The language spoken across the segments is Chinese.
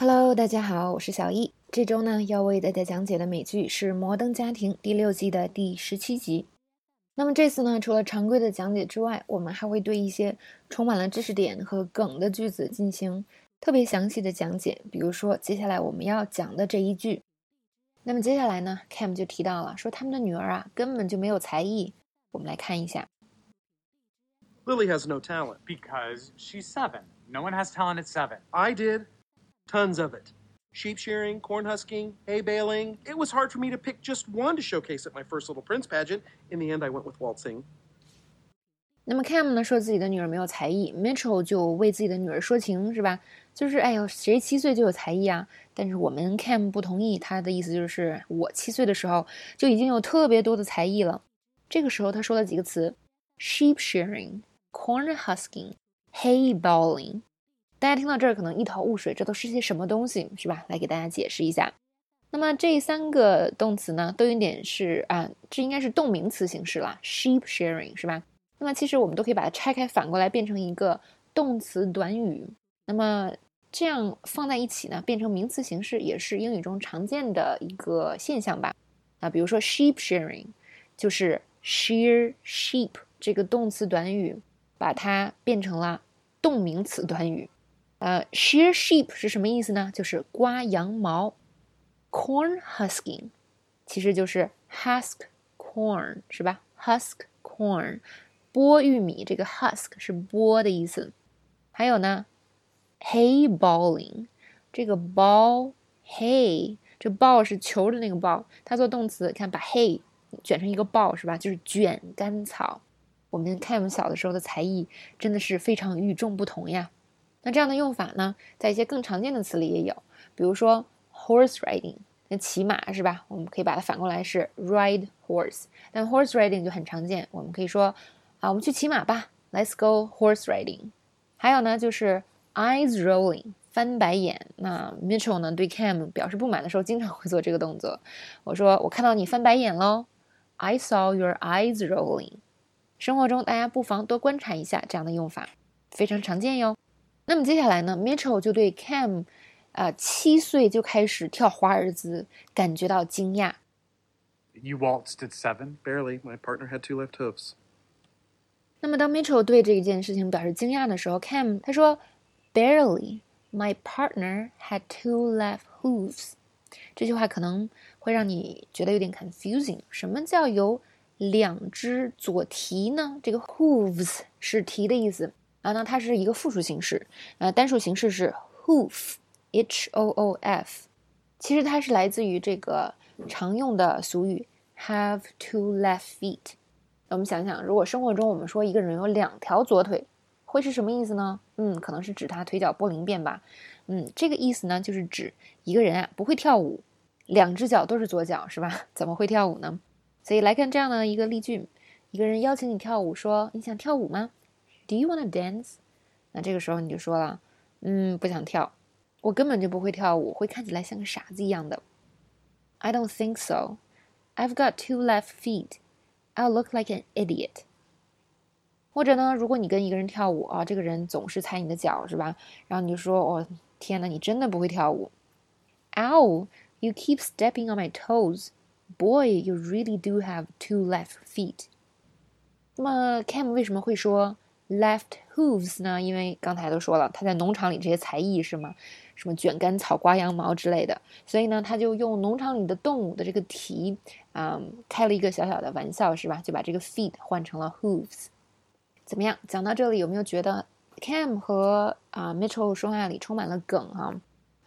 Hello，大家好，我是小易。这周呢，要为大家讲解的美剧是《摩登家庭》第六季的第十七集。那么这次呢，除了常规的讲解之外，我们还会对一些充满了知识点和梗的句子进行特别详细的讲解。比如说，接下来我们要讲的这一句。那么接下来呢，Cam 就提到了说他们的女儿啊，根本就没有才艺。我们来看一下。Lily has no talent. Because she's seven. No one has talent at seven. I did. Tons of it. Sheep shearing, corn husking, hay baling. It was hard for me to pick just one to showcase at my first Little Prince pageant. In the end, I went with waltzing. 那么 Cam 呢说自己的女儿没有才艺，Mitchell 就为自己的女儿说情，是吧？就是哎呦，谁七岁就有才艺啊？但是我们 Cam 不同意，他的意思就是我七岁的时候就已经有特别多的才艺了。这个时候他说了几个词：sheep shearing。Corn husking, hay baling， 大家听到这儿可能一头雾水，这都是些什么东西，是吧？来给大家解释一下。那么这三个动词呢，都有点是啊，这应该是动名词形式了，sheep sharing，是吧？那么其实我们都可以把它拆开，反过来变成一个动词短语。那么这样放在一起呢，变成名词形式，也是英语中常见的一个现象吧？啊，比如说 sheep sharing，就是 share sheep 这个动词短语。把它变成了动名词短语，呃，shear sheep 是什么意思呢？就是刮羊毛。corn husking 其实就是 husk corn 是吧？husk corn 剥玉米，这个 husk 是剥的意思。还有呢，hay balling 这个 ball hay 这 ball 是球的那个 ball，它做动词，看把 hay 卷成一个 ball 是吧？就是卷干草。我们看我们小的时候的才艺真的是非常与众不同呀。那这样的用法呢，在一些更常见的词里也有，比如说 horse riding，那骑马是吧？我们可以把它反过来是 ride horse。但 horse riding 就很常见，我们可以说啊，我们去骑马吧，let's go horse riding。还有呢，就是 eyes rolling，翻白眼。那 Mitchell 呢对 Cam 表示不满的时候，经常会做这个动作。我说我看到你翻白眼喽，I saw your eyes rolling。生活中，大家不妨多观察一下这样的用法，非常常见哟。那么接下来呢，Mitchell 就对 Cam，啊，七岁就开始跳华尔兹感觉到惊讶。You waltzed at seven? Barely. My partner had two left hooves. 那么当 Mitchell 对这一件事情表示惊讶的时候，Cam 他说，Barely. My partner had two left hooves. 这句话可能会让你觉得有点 confusing。什么叫有？两只左蹄呢？这个 hooves 是蹄的意思啊，那它是一个复数形式，呃，单数形式是 hoof，h o o f。其实它是来自于这个常用的俗语 have two left feet。我们想想，如果生活中我们说一个人有两条左腿，会是什么意思呢？嗯，可能是指他腿脚不灵便吧。嗯，这个意思呢，就是指一个人啊不会跳舞，两只脚都是左脚，是吧？怎么会跳舞呢？所以来看这样的一个例句：一个人邀请你跳舞，说你想跳舞吗 ？Do you wanna dance？那这个时候你就说了，嗯，不想跳，我根本就不会跳舞，会看起来像个傻子一样的。I don't think so. I've got two left feet. I'll look like an idiot. 或者呢，如果你跟一个人跳舞啊，这个人总是踩你的脚，是吧？然后你就说，哦，天呐，你真的不会跳舞。Ow! You keep stepping on my toes. Boy, you really do have two left feet. 那么 Cam 为什么会说 left hooves 呢？因为刚才都说了，他在农场里这些才艺是吗？什么卷干草、刮羊毛之类的，所以呢，他就用农场里的动物的这个蹄啊，开了一个小小的玩笑，是吧？就把这个 feet 换成了 hooves。怎么样？讲到这里，有没有觉得 Cam 和啊 Mitchell 说话里充满了梗啊？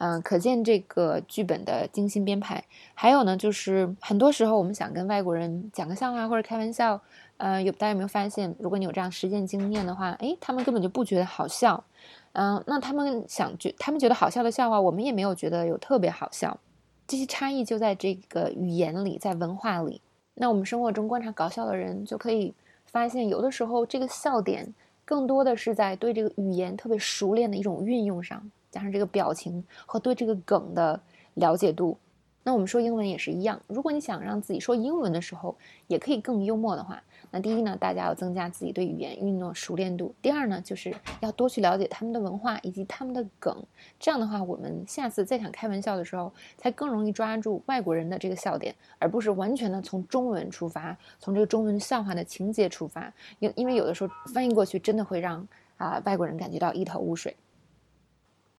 嗯，可见这个剧本的精心编排。还有呢，就是很多时候我们想跟外国人讲个笑话或者开玩笑，呃，有大家有没有发现，如果你有这样实践经验的话，诶，他们根本就不觉得好笑。嗯，那他们想觉，他们觉得好笑的笑话，我们也没有觉得有特别好笑。这些差异就在这个语言里，在文化里。那我们生活中观察搞笑的人，就可以发现，有的时候这个笑点更多的是在对这个语言特别熟练的一种运用上。加上这个表情和对这个梗的了解度，那我们说英文也是一样，如果你想让自己说英文的时候也可以更幽默的话，那第一呢，大家要增加自己对语言运用熟练度；第二呢，就是要多去了解他们的文化以及他们的梗。这样的话，我们下次再想开玩笑的时候，才更容易抓住外国人的这个笑点，而不是完全的从中文出发，从这个中文笑话的情节出发。因因为有的时候翻译过去真的会让啊外国人感觉到一头雾水。